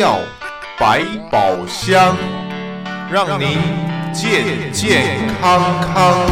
药百宝箱，让您健健康康。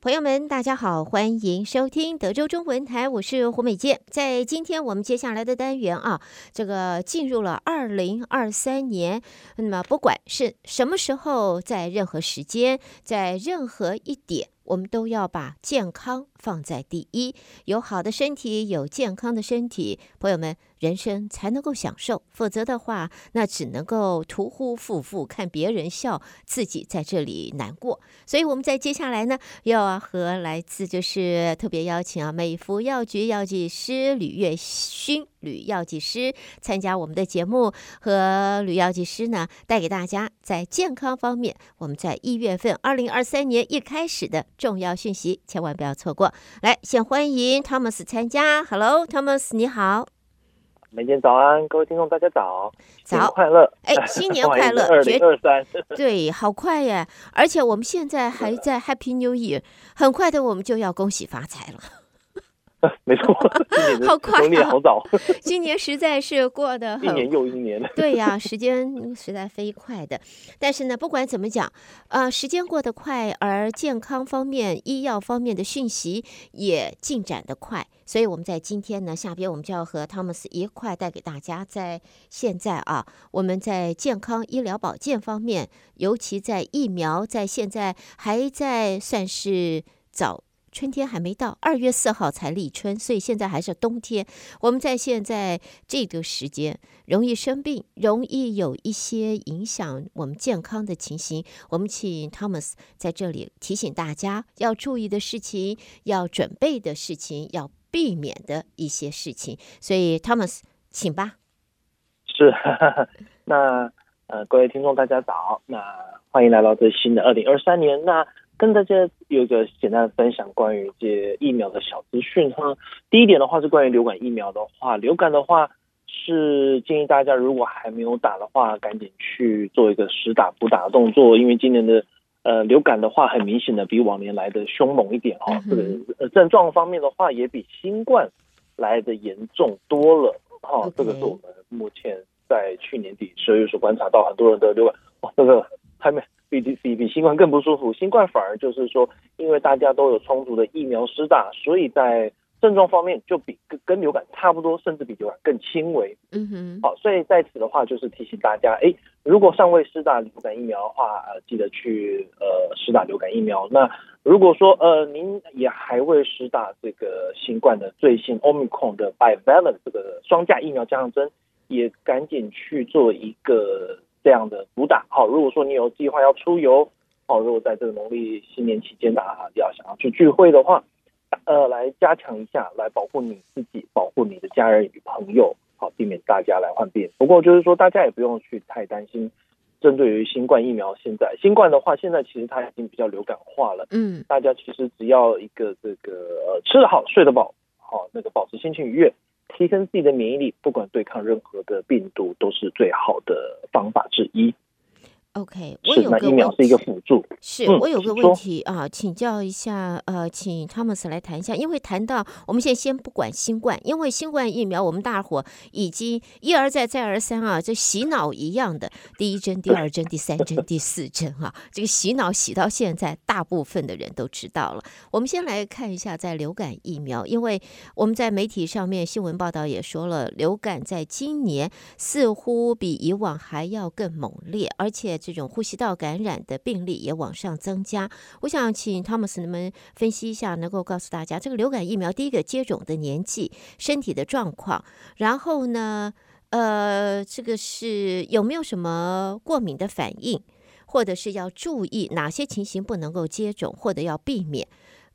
朋友们，大家好，欢迎收听德州中文台，我是胡美健。在今天我们接下来的单元啊，这个进入了二零二三年，那么不管是什么时候，在任何时间，在任何一点。我们都要把健康放在第一，有好的身体，有健康的身体，朋友们，人生才能够享受。否则的话，那只能够徒呼夫妇，看别人笑，自己在这里难过。所以我们在接下来呢，要和来自就是特别邀请啊，美孚药局药剂师吕月勋。吕药剂师参加我们的节目，和吕药剂师呢带给大家在健康方面，我们在一月份二零二三年一开始的重要讯息，千万不要错过。来，先欢迎 Thomas 参加。Hello，Thomas，你好。每天早安，各位听众大家早，早，快乐！哎，新年快乐！二零二三，对，好快耶！而且我们现在还在 Happy New Year，很快的我们就要恭喜发财了。没错，好快，啊，好早。今年实在是过得 一年又一年。对呀，时间实在飞快的。但是呢，不管怎么讲，呃，时间过得快，而健康方面、医药方面的讯息也进展得快。所以我们在今天呢，下边我们就要和汤姆斯一块带给大家，在现在啊，我们在健康医疗保健方面，尤其在疫苗，在现在还在算是早。春天还没到，二月四号才立春，所以现在还是冬天。我们在现在这个时间容易生病，容易有一些影响我们健康的情形。我们请 Thomas 在这里提醒大家要注意的事情，要准备的事情，要避免的一些事情。所以 Thomas，请吧。是，那呃，各位听众大家早，那欢迎来到最新的二零二三年。那跟大家有一个简单的分享，关于这疫苗的小资讯哈。第一点的话是关于流感疫苗的话，流感的话是建议大家如果还没有打的话，赶紧去做一个实打补打的动作，因为今年的呃流感的话，很明显的比往年来的凶猛一点哈。这个呃症状方面的话，也比新冠来的严重多了哈。这个是我们目前在去年底十二月所观察到很多人的流感，哇，这个还没。比比比新冠更不舒服，新冠反而就是说，因为大家都有充足的疫苗施打，所以在症状方面就比跟跟流感差不多，甚至比流感更轻微。嗯哼，好，所以在此的话，就是提醒大家，哎，如果尚未施打流感疫苗的话，呃，记得去呃施打流感疫苗。那如果说呃您也还未施打这个新冠的最新 Omicron 的 Bivalent 这个双价疫苗加上针，也赶紧去做一个。这样的主打好，如果说你有计划要出游，好，如果在这个农历新年期间啊，要想要去聚会的话，呃，来加强一下，来保护你自己，保护你的家人与朋友，好，避免大家来患病。不过就是说，大家也不用去太担心，针对于新冠疫苗，现在新冠的话，现在其实它已经比较流感化了，嗯，大家其实只要一个这个呃吃得好，睡得饱，好，那个保持心情愉悦。提升自己的免疫力，不管对抗任何的病毒，都是最好的方法之一。OK，我有个问题是一个辅助。是我有个问题啊，请教一下，呃，请汤姆斯来谈一下。因为谈到我们现在先不管新冠，因为新冠疫苗我们大伙已经一而再再而三啊，这洗脑一样的，第一针、第二针、第三针、第四针啊，这个洗脑洗到现在，大部分的人都知道了。我们先来看一下在流感疫苗，因为我们在媒体上面新闻报道也说了，流感在今年似乎比以往还要更猛烈，而且。这种呼吸道感染的病例也往上增加。我想请汤姆斯你们分析一下，能够告诉大家这个流感疫苗第一个接种的年纪、身体的状况，然后呢，呃，这个是有没有什么过敏的反应，或者是要注意哪些情形不能够接种，或者要避免？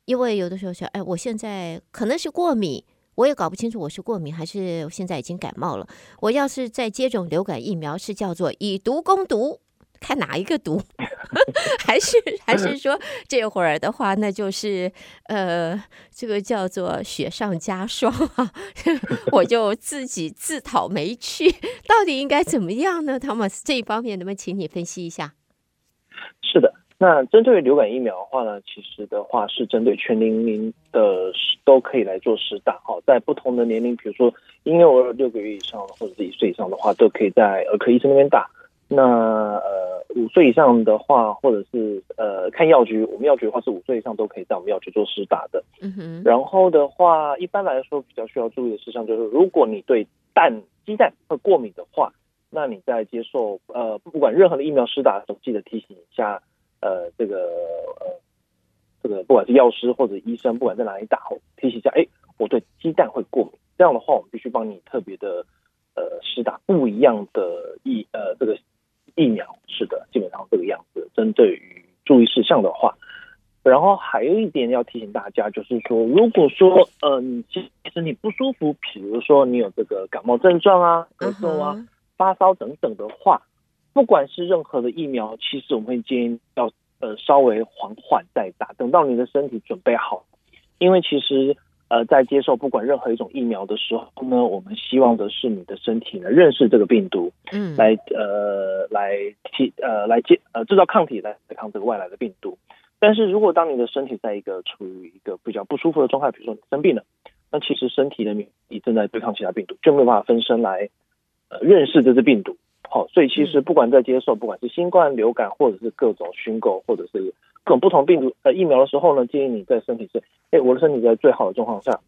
因为有的时候说，哎，我现在可能是过敏，我也搞不清楚我是过敏还是现在已经感冒了。我要是再接种流感疫苗，是叫做以毒攻毒。看哪一个毒，还是 还是说这会儿的话，那就是呃，这个叫做雪上加霜啊，我就自己自讨没趣，到底应该怎么样呢？汤姆斯这一方面，能不能请你分析一下？是的，那针对流感疫苗的话呢，其实的话是针对全年龄的都可以来做施打。哦，在不同的年龄，比如说婴幼儿六个月以上或者是一岁以上的话，都可以在儿科医生那边打。那呃五岁以上的话，或者是呃看药局，我们药局的话是五岁以上都可以在我们药局做施打的。嗯哼。然后的话，一般来说比较需要注意的事项就是，如果你对蛋鸡蛋会过敏的话，那你在接受呃不管任何的疫苗施打的时候，记得提醒一下。呃，这个呃，这个不管是药师或者医生，不管在哪里打，提醒一下，哎，我对鸡蛋会过敏。这样的话，我们必须帮你特别的呃施打不一样的疫呃这个疫苗。是的，基本上这个样子。针对于注意事项的话，然后还有一点要提醒大家，就是说，如果说呃你其实你不舒服，比如说你有这个感冒症状啊、咳嗽啊、发烧等等的话。不管是任何的疫苗，其实我们会建议要呃稍微缓缓再打，等到你的身体准备好。因为其实呃在接受不管任何一种疫苗的时候呢，我们希望的是你的身体呢认识这个病毒，嗯，来呃来提呃来接呃制造抗体来对抗这个外来的病毒。但是如果当你的身体在一个处于一个比较不舒服的状态，比如说你生病了，那其实身体的免疫正在对抗其他病毒，就没有办法分身来呃认识这只病毒。好，所以其实不管在接受，不管是新冠、流感，或者是各种熏狗，或者是各种不同病毒呃疫苗的时候呢，建议你在身体是，哎，我的身体在最好的状况下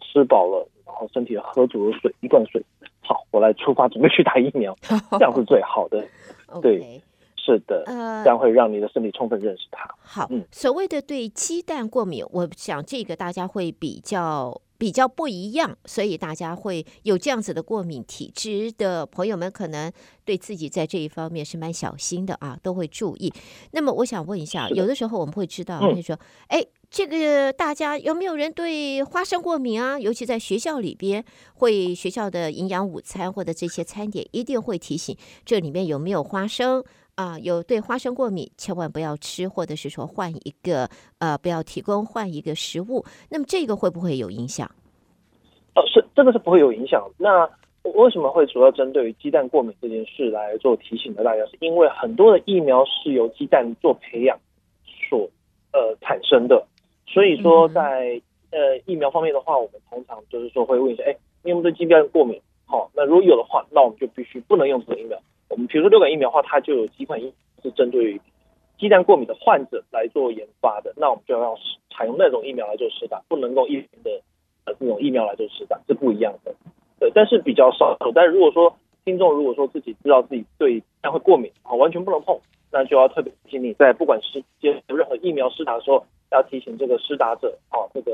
吃饱了，然后身体喝足了水，一罐水，好，我来出发准备去打疫苗，这样是最好的。对，Okay. 是的，这样会让你的身体充分认识它。好，嗯，所谓的对鸡蛋过敏，我想这个大家会比较。比较不一样，所以大家会有这样子的过敏体质的朋友们，可能对自己在这一方面是蛮小心的啊，都会注意。那么我想问一下，有的时候我们会知道，就说，哎，这个大家有没有人对花生过敏啊？尤其在学校里边，会学校的营养午餐或者这些餐点一定会提醒，这里面有没有花生。啊，有对花生过敏，千万不要吃，或者是说换一个，呃，不要提供换一个食物。那么这个会不会有影响？哦，是这个是不会有影响。那为什么会主要针对于鸡蛋过敏这件事来做提醒的？大家是因为很多的疫苗是由鸡蛋做培养所呃产生的，所以说在呃疫苗方面的话，我们通常就是说会问一下，哎，你有没有对鸡蛋过敏？好，哦，那如果有的话，那我们就必须不能用这个疫苗。我们比如说流感疫苗的话，它就有几款疫苗是针对于鸡蛋过敏的患者来做研发的，那我们就要采用那种疫苗来做施打，不能够一般的呃这种疫苗来做施打，是不一样的。对，但是比较少。但是如果说听众如果说自己知道自己对鸡蛋会过敏啊，完全不能碰，那就要特别提醒你在不管是接受任何疫苗施打的时候，要提醒这个施打者啊，这个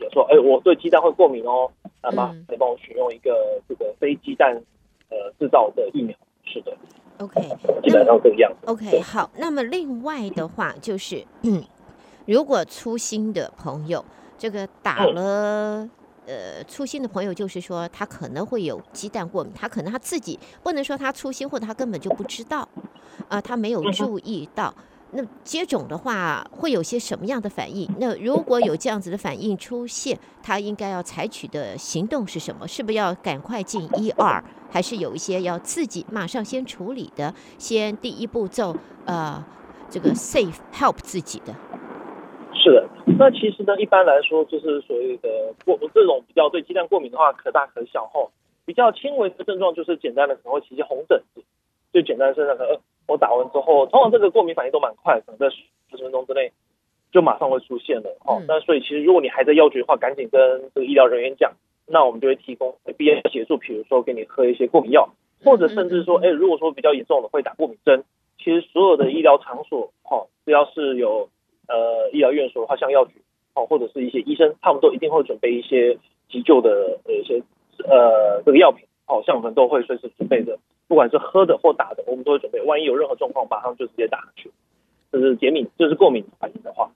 也说哎，我对鸡蛋会过敏哦，那么你帮我选用一个这个非鸡蛋。呃，制造的疫苗是的，OK，基本上这个样子。OK，好，那么另外的话就是，嗯，如果粗心的朋友，这个打了，嗯、呃，粗心的朋友就是说他可能会有鸡蛋过敏，他可能他自己不能说他粗心，或者他根本就不知道，啊、呃，他没有注意到。嗯那接种的话会有些什么样的反应？那如果有这样子的反应出现，他应该要采取的行动是什么？是不是要赶快进 ER，还是有一些要自己马上先处理的？先第一步骤，呃，这个 safe help 自己的。是的，那其实呢，一般来说就是所谓的过这种比较对鸡蛋过敏的话，可大可小哈，比较轻微的症状就是简单的可能会起一些红疹子，最简单的身上可能。我打完之后，通常这个过敏反应都蛮快，可能在十分钟之内就马上会出现了。哦，那所以其实如果你还在药局的话，赶紧跟这个医疗人员讲，那我们就会提供必要协助，比如说给你喝一些过敏药，或者甚至说，哎，如果说比较严重的会打过敏针。其实所有的医疗场所，哈，只要是有呃医疗院所的话，像药局，哦，或者是一些医生，他们都一定会准备一些急救的呃一些呃这个药品，哦，像我们都会随时准备的。不管是喝的或打的，我们都会准备。万一有任何状况，马上就直接打上去。这是解敏，这是过敏反应的话，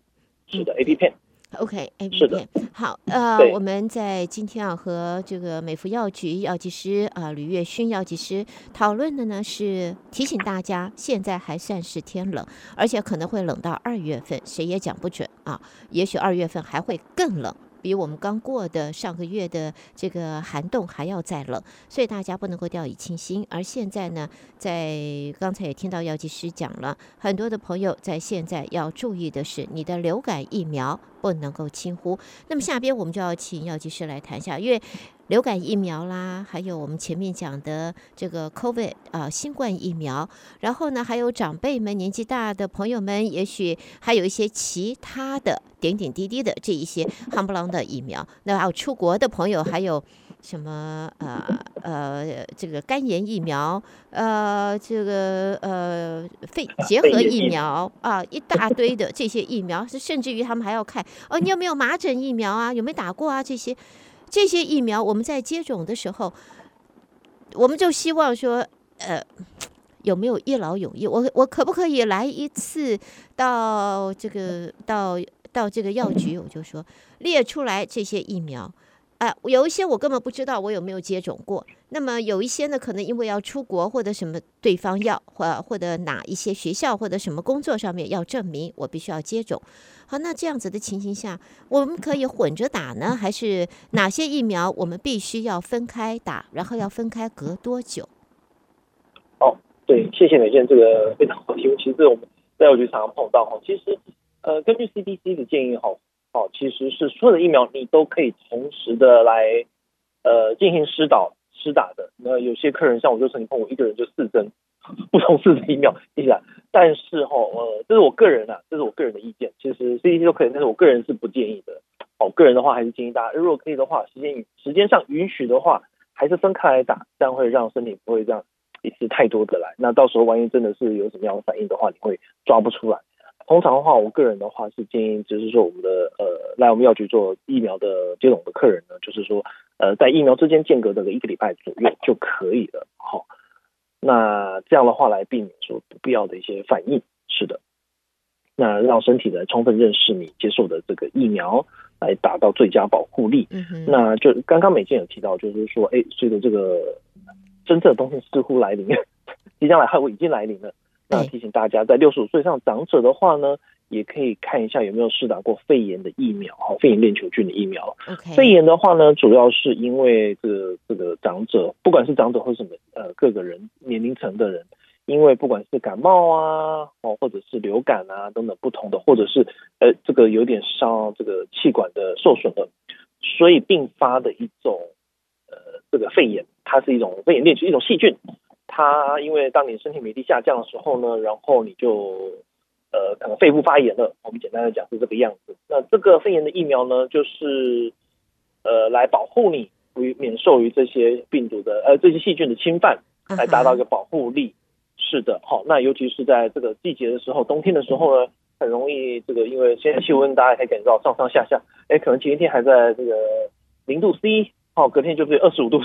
是的，A P 片。P 片。是的。好，呃，我们在今天啊和这个美孚药局药剂师啊、呃、吕月勋药剂师讨论的呢，是提醒大家，现在还算是天冷，而且可能会冷到二月份，谁也讲不准啊。也许二月份还会更冷。比我们刚过的上个月的这个寒冻还要再冷，所以大家不能够掉以轻心。而现在呢，在刚才也听到药剂师讲了，很多的朋友在现在要注意的是，你的流感疫苗不能够轻忽。那么下边我们就要请药剂师来谈一下，因为。流感疫苗啦，还有我们前面讲的这个 COVID 啊，新冠疫苗，然后呢，还有长辈们、年纪大的朋友们，也许还有一些其他的点点滴滴的这一些夯不啷的疫苗。那还有出国的朋友，还有什么呃呃这个肝炎疫苗，呃这个呃肺结核疫苗啊，一大堆的这些疫苗，甚至于他们还要看哦，你有没有麻疹疫苗啊？有没有打过啊？这些。这些疫苗我们在接种的时候，我们就希望说，呃，有没有一劳永逸？我我可不可以来一次到这个到到这个药局，我就说列出来这些疫苗。啊、有一些我根本不知道我有没有接种过。那么有一些呢，可能因为要出国或者什么对方要或或者哪一些学校或者什么工作上面要证明我必须要接种。好，那这样子的情形下，我们可以混着打呢，还是哪些疫苗我们必须要分开打，然后要分开隔多久？哦，对，谢谢美健，这个非常好题目。其实我们在药局常常碰到哈，其实呃，根据 CDC 的建议哈。好，其实是所有的疫苗你都可以同时的来，呃，进行施导施打的。那有些客人像我就曾经碰过，一个人就四针不同次的疫苗一起来。但是哈，呃，这是我个人啊，这是我个人的意见。其实 CDC 都可以，但是我个人是不建议的。哦，个人的话还是建议大家，如果可以的话，时间时间上允许的话，还是分开来打，这样会让身体不会这样一次太多的来。那到时候万一真的是有什么样的反应的话，你会抓不出来。通常的话，我个人的话是建议，就是说我们的呃来我们药局做疫苗的接种的客人呢，就是说呃在疫苗之间间隔的一个礼拜左右就可以了。好，那这样的话来避免说不必要的一些反应。是的，那让身体来充分认识你接受的这个疫苗，来达到最佳保护力。那就刚刚美健有提到，就是说，哎，随着这个真正的冬天似乎来临，即将来，我已经来临了。那提醒大家，在六十五岁以上长者的话呢，也可以看一下有没有施打过肺炎的疫苗，哈，肺炎链球菌的疫苗。Okay. 肺炎的话呢，主要是因为这个这个长者，不管是长者或什么呃各个人年龄层的人，因为不管是感冒啊，哦或者是流感啊等等不同的，或者是呃这个有点伤这个气管的受损的，所以并发的一种呃这个肺炎，它是一种肺炎链球一种细菌。它因为当你身体免疫力下降的时候呢，然后你就能肺部发炎了。我们简单的讲是这个样子。那这个肺炎的疫苗呢，就是呃来保护你于免受于这些病毒的呃这些细菌的侵犯，来达到一个保护力。是的，好，那尤其是在这个季节的时候，冬天的时候呢，很容易这个因为现在气温大家可以感觉到上上下下，哎，可能前一天还在这个零度 C。哦，隔天就是二十五度 个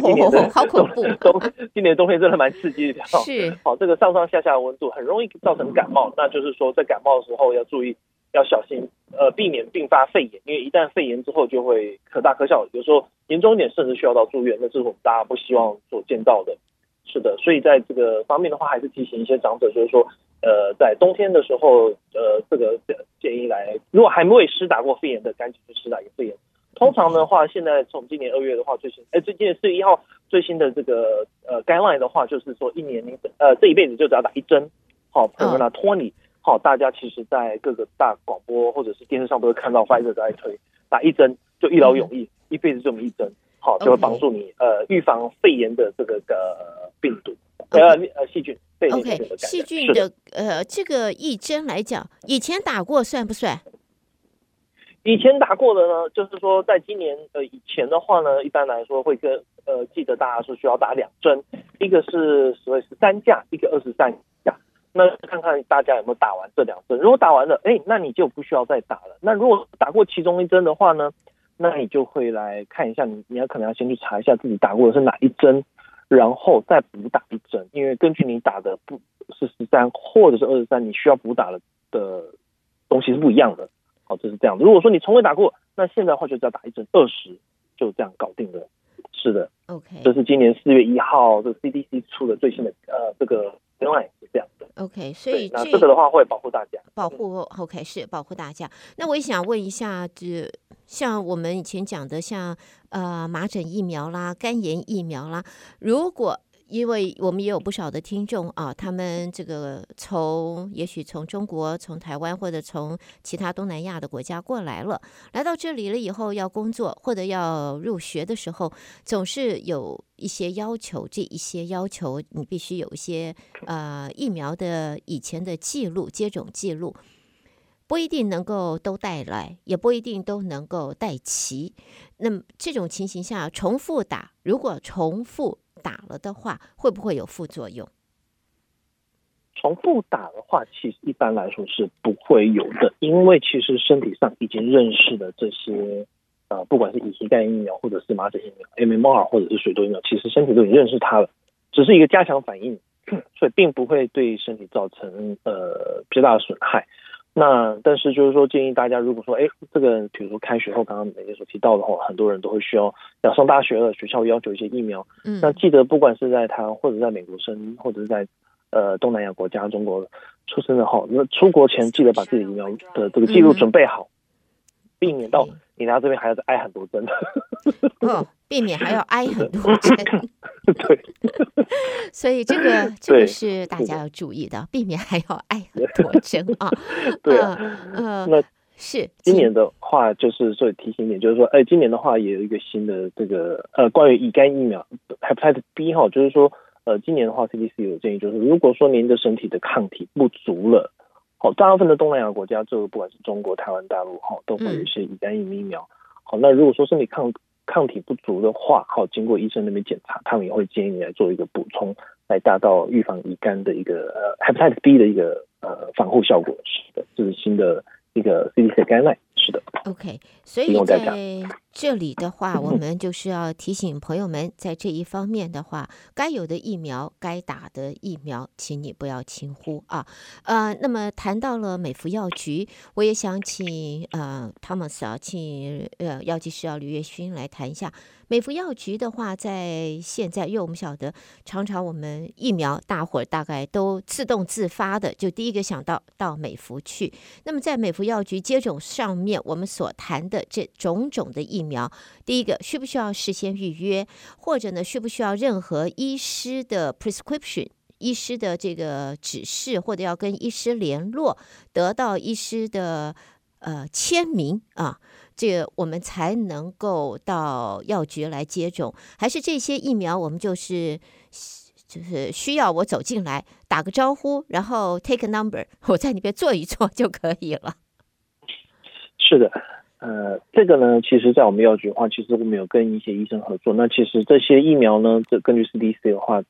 今年的好恐怖。冬今年冬天真的蛮刺激的。是，好，这个上上下下的温度很容易造成感冒。那就是说，在感冒的时候要注意，要小心，呃，避免并发肺炎。因为一旦肺炎之后，就会可大可小，有时候严重一点，甚至需要到住院。那是我们大家不希望所见到的。是的，所以在这个方面的话，还是提醒一些长者，就是说，呃，在冬天的时候，呃，这个建议来，如果还没有施打过肺炎的，赶紧去施打一个肺炎。通常的话，现在从今年二月的话，最新哎，最近四月一号最新的这个呃 guideline 的话，就是说一年你呃这一辈子就只要打一针，好，Prevnar 20，好，大家其实在各个大广播或者是电视上都会看到 Pfizer 在推打一针就一劳永逸，嗯、一辈子这么一针，好，就会帮助你.呃预防肺炎的这个呃病毒。呃呃细菌肺炎的。细菌的呃这个一针来讲，以前打过算不算？以前打过的呢，就是说，在今年呃以前的话呢，一般来说会跟呃记得大家说需要打两针，一个是所谓十三价，一个二十三价。那看看大家有没有打完这两针，如果打完了，哎，那你就不需要再打了。那如果打过其中一针的话呢，那你就会来看一下你，你要可能要先去查一下自己打过的是哪一针，然后再补打一针，因为根据你打的不是十三或者是二十三，你需要补打的的东西是不一样的。好，这是这样的。如果说你从未打过，那现在的话就只要打一针二十，就这样搞定了。是的，OK，这是今年四月一号这个 CDC 出的最新的呃这个 guideline 是这样的。OK，所以那这个的话会保护大家，保护 OK 是保护大家。那我也想问一下，就像我们以前讲的像，像呃麻疹疫苗啦、肝炎疫苗啦，如果因为我们也有不少的听众啊，他们这个从也许从中国、从台湾或者从其他东南亚的国家过来了，来到这里了以后要工作或者要入学的时候，总是有一些要求。这一些要求，你必须有一些呃疫苗的以前的记录、接种记录，不一定能够都带来，也不一定都能够带齐。那么这种情形下，重复打，如果重复。打了的话，会不会有副作用？从不打的话，其实一般来说是不会有的，因为其实身体上已经认识的这些，呃，不管是乙型肝炎疫苗，或者是麻疹疫苗、MMR 或者是水痘疫苗，其实身体都已经认识它了，只是一个加强反应，所以并不会对身体造成呃比较大的损害。那但是就是说，建议大家如果说，哎，这个比如说开学后，刚刚美丽所提到的话，很多人都会需要要上大学了，学校要求一些疫苗。嗯，那记得不管是在台湾或者在美国生，或者是在呃东南亚国家中国出生的话，那出国前记得把自己的疫苗的这个记录准备好，避免到。你拿这边还要再挨很多针，哦，避免还要挨很多针，对，所以这个这个是大家要注意的，避免还要挨很多针啊。对啊，呃，那是今年的话，就是所以提醒一点，就是说，哎，今年的话也有一个新的这个呃，关于乙肝疫苗，Hepatitis B 哈，就是说，呃，今年的话，CDC 有建议，就是如果说您的身体的抗体不足了。好，大部分的东南亚国家，这个不管是中国、台湾、大陆，哈，都会有一些乙肝疫苗。好，那如果说身体抗抗体不足的话，好，经过医生那边检查，他们也会建议你来做一个补充，来达到预防乙肝的一个呃 Hepatitis B 的一个呃防护效果。是的，这是新的一个 CDC guideline。是的，OK，所以在这里的话，我们就是要提醒朋友们，在这一方面的话，该有的疫苗、该打的疫苗，请你不要轻忽啊。呃，那么谈到了美服药局，我也想请呃 Thomas 啊，请呃药剂师啊吕月勋来谈一下。美服药局的话，在现在，因为我们晓得，常常我们疫苗，大伙儿大概都自动自发的，就第一个想到到美服去。那么在美服药局接种上面，我们所谈的这种种的疫疫苗，第一个需不需要事先预约，或者呢，需不需要任何医师的 prescription，医师的这个指示，或者要跟医师联络，得到医师的呃签名啊？这个我们才能够到药局来接种，还是这些疫苗我们就是就是需要我走进来打个招呼，然后 take number，我在里边坐一坐就可以了。是的，呃，这个呢，其实，在我们药局的话，其实我们有跟一些医生合作。那其实这些疫苗呢，这根据 CDC 的话，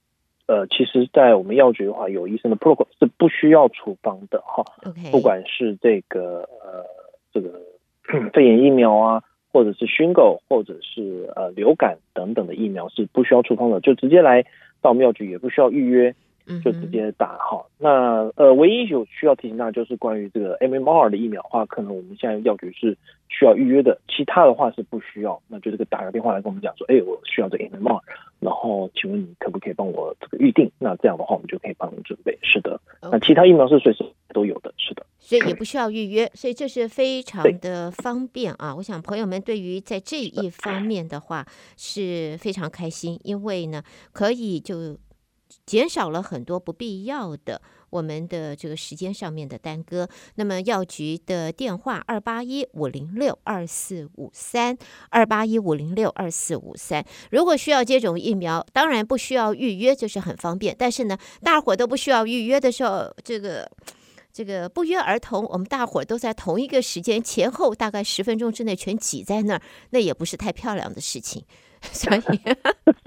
呃，其实，在我们药局的话，有医生的 protocol 是不需要处方的哈。OK，不管是这个呃这个。肺炎疫苗啊，或者是熏狗，或者是呃流感等等的疫苗是不需要处方的，就直接来到我们药局，也不需要预约，就直接打哈。那呃，唯一有需要提醒大家就是关于这个 MMR 的疫苗的话，可能我们现在药局是需要预约的，其他的话是不需要。那就这个打个电话来跟我们讲说，哎，我需要这个 MMR，然后请问你可不可以帮我这个预定？那这样的话，我们就可以帮你准备。是的，那其他疫苗是随时都有的，是的。所以也不需要预约，所以这是非常的方便啊！我想朋友们对于在这一方面的话是非常开心，因为呢可以就减少了很多不必要的我们的这个时间上面的耽搁。那么药局的电话二八一五零六二四五三二八一五零六二四五三，如果需要接种疫苗，当然不需要预约，就是很方便。但是呢，大伙都不需要预约的时候，这个。这个不约而同，我们大伙都在同一个时间前后，大概十分钟之内全挤在那儿，那也不是太漂亮的事情。所以，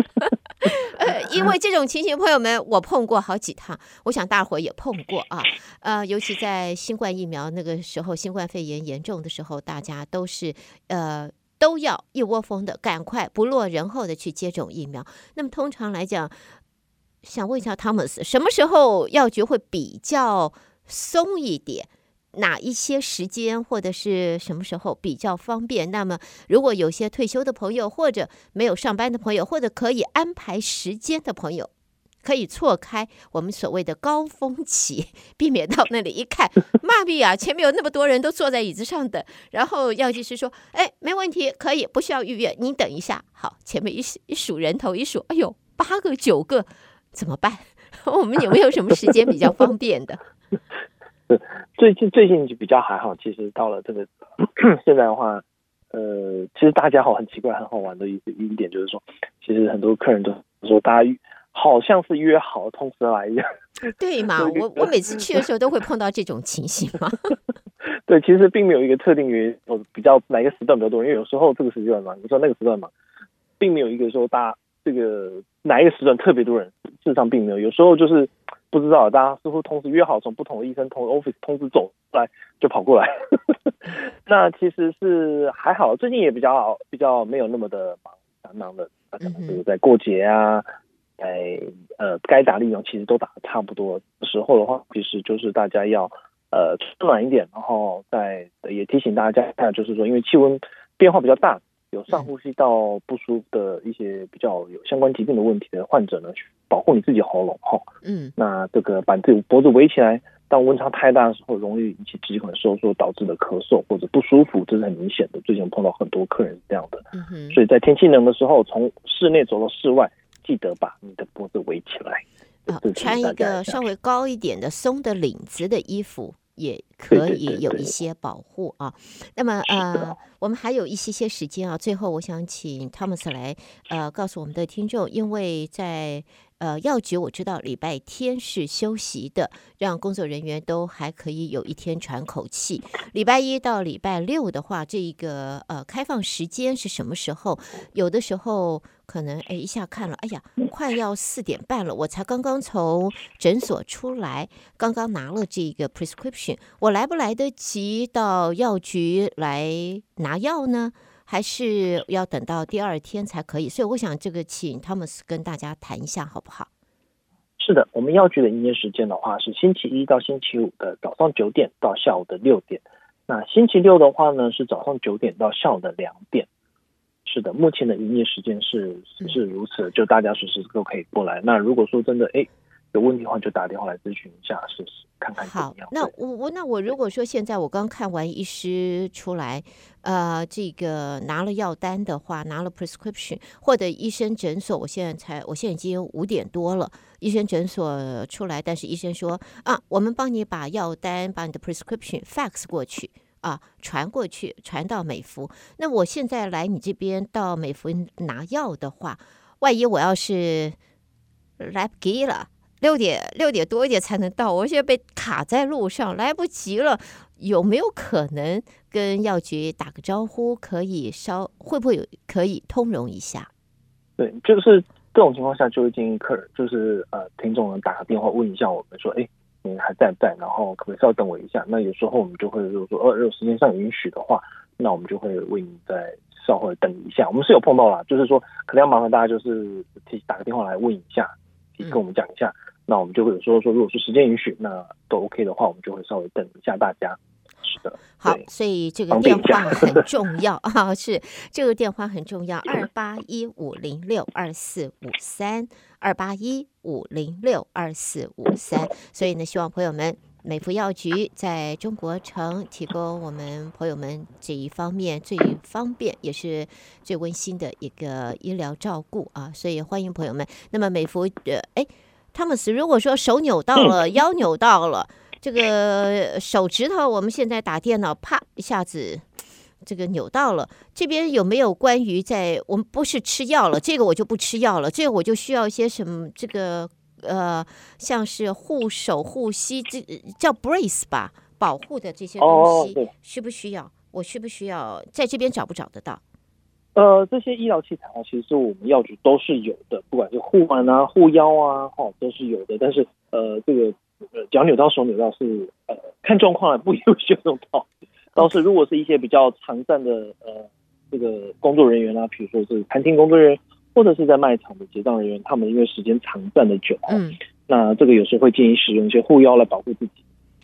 因为这种情形，朋友们，我碰过好几趟，我想大伙也碰过啊。呃，尤其在新冠疫苗那个时候，新冠肺炎严重的时候，大家都是呃都要一窝蜂的赶快不落人后的去接种疫苗。那么通常来讲，想问一下汤姆斯，什么时候药局会比较松一点，哪一些时间或者是什么时候比较方便？那么，如果有些退休的朋友，或者没有上班的朋友，或者可以安排时间的朋友，可以错开我们所谓的高峰期，避免到那里一看，妈逼啊，前面有那么多人都坐在椅子上等，然后药剂师说，哎，没问题，可以，不需要预约，你等一下。好，前面一一数人头，一数，哎呦，八个九个，怎么办？我们有没有什么时间比较方便的？最近最近就比较还好，其实到了这个 现在的话。呃，其实大家好，很奇怪，很好玩的一一点就是说，其实很多客人都说，大家好像是约好通知来一样。对嘛？我我每次去的时候都会碰到这种情形嘛。对，其实并没有一个特定原因，我比较哪一个时段比较多，因为有时候这个时段忙，有时候那个时段忙，并没有一个说大家这个哪一个时段特别多人，事实上并没有，有时候就是。不知道，大家似乎同时约好从不同的医生同 office 同时走来就跑过来，那其实是还好，最近也比较，比较没有那么的忙，忙忙的，大家比如在过节啊，在呃该打疫苗其实都打的差不多时候的话，其实就是大家要呃温暖一点，然后再也提醒大家，就是说因为气温变化比较大。有上呼吸道不舒服的一些比较有相关疾病的问题的患者呢，去保护你自己喉咙哈。嗯，那这个把自己脖子围起来，当温差太大的时候，容易引起支气管收缩导致的咳嗽或者不舒服，这是很明显的。最近碰到很多客人是这样的。嗯哼，所以在天气冷的时候，从室内走到室外，记得把你的脖子围起来。啊，穿一个稍微高一点的松的领子的衣服。也可以有一些保护啊。那么呃，我们还有一些些时间啊。最后，我想请汤姆斯来呃告诉我们的听众，因为在。呃，药局我知道礼拜天是休息的，让工作人员都还可以有一天喘口气。礼拜一到礼拜六的话，这一个呃开放时间是什么时候？有的时候可能哎一下看了，哎呀，快要四点半了，我才刚刚从诊所出来，刚刚拿了这个 prescription，我来不来得及到药局来拿药呢？还是要等到第二天才可以，所以我想这个请汤姆斯跟大家谈一下好不好？是的，我们药局的营业时间的话是星期一到星期五的早上九点到下午的六点，那星期六的话呢是早上九点到下午的两点。是的，目前的营业时间是是如此，就大家随时都可以过来。那如果说真的哎。诶有问题的话就打电话来咨询一下试试看看。好，那我我那我如果说现在我刚看完医师出来，呃，这个拿了药单的话，拿了 prescription 或者医生诊所，我现在才我现在已经五点多了，医生诊所出来，但是医生说啊，我们帮你把药单把你的 prescription fax 过去啊，传过去传到美孚。那我现在来你这边到美孚拿药的话，万一我要是来不及了。六点六点多一点才能到，我现在被卡在路上，来不及了。有没有可能跟药局打个招呼？可以稍会不会有可以通融一下？对，就是这种情况下就会建议客人，就是呃，听众能打个电话问一下我们说，哎，你还在不在？然后可不可以稍等我一下？那有时候我们就会如果说，呃，如果时间上允许的话，那我们就会为你再稍微等一下。我们是有碰到啦，就是说可能要麻烦大家就是提打个电话来问一下。跟我们讲一下，嗯、那我们就会有说说，如果说时间允许，那都 OK 的话，我们就会稍微等一下大家。是的，好，所以 这个电话很重要啊，是这个电话很重要，二八一五零六二四五三，二八一五零六二四五三。所以呢，希望朋友们。美孚药局在中国城提供我们朋友们这一方面最方便也是最温馨的一个医疗照顾啊，所以欢迎朋友们。那么美孚呃，哎，汤姆斯，如果说手扭到了，腰扭到了，这个手指头，我们现在打电脑，啪一下子这个扭到了，这边有没有关于在我们不是吃药了，这个我就不吃药了，这个我就需要一些什么这个。呃，像是护手、护膝，这叫 brace 吧，保护的这些东西，需不需要？我需不需要在这边找不找得到？呃，这些医疗器材啊，其实我们药局都是有的，不管是护腕啊、护腰啊，哈，都是有的。但是呃，这个呃脚扭到、手扭到是呃看状况来不优先用到。倒是如果是一些比较常站的呃这个工作人员啊，比如说是餐厅工作人员。或者是在卖场的结账人员，他们因为时间长站的久，嗯，那这个有时候会建议使用一些护腰来保护自己，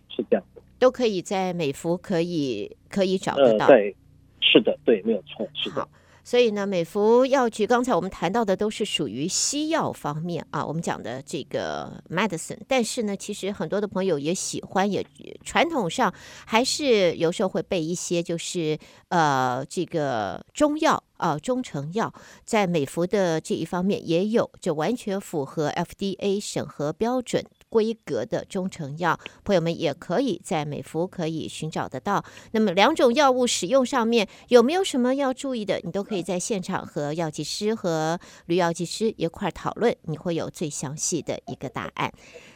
是这样的，都可以在美孚可以可以找得到，呃，对，是的，对，没有错，是的。所以呢，美福药局刚才我们谈到的都是属于西药方面啊，我们讲的这个 medicine。但是呢，其实很多的朋友也喜欢，也传统上还是有时候会备一些，就是呃这个中药啊，中成药，在美服的这一方面也有，就完全符合 FDA 审核标准。规格的中成药，朋友们也可以在美福可以寻找得到。那么两种药物使用上面有没有什么要注意的？你都可以在现场和药剂师和吕药剂师一块讨论，你会有最详细的一个答案。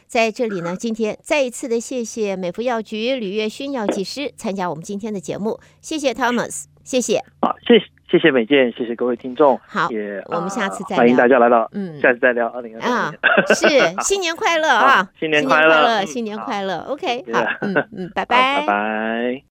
在这里呢，今天再一次的谢谢美福药局吕月勋药剂师参加我们今天的节目，谢谢 Thomas，谢谢。好，谢谢。谢谢美健，谢谢各位听众。好，也我们下次再聊。欢迎大家来到，嗯，下次再聊。二零二三啊，是 新年快乐啊！新年快乐，新年快乐，新年快乐。OK，好，嗯嗯，拜拜，拜拜。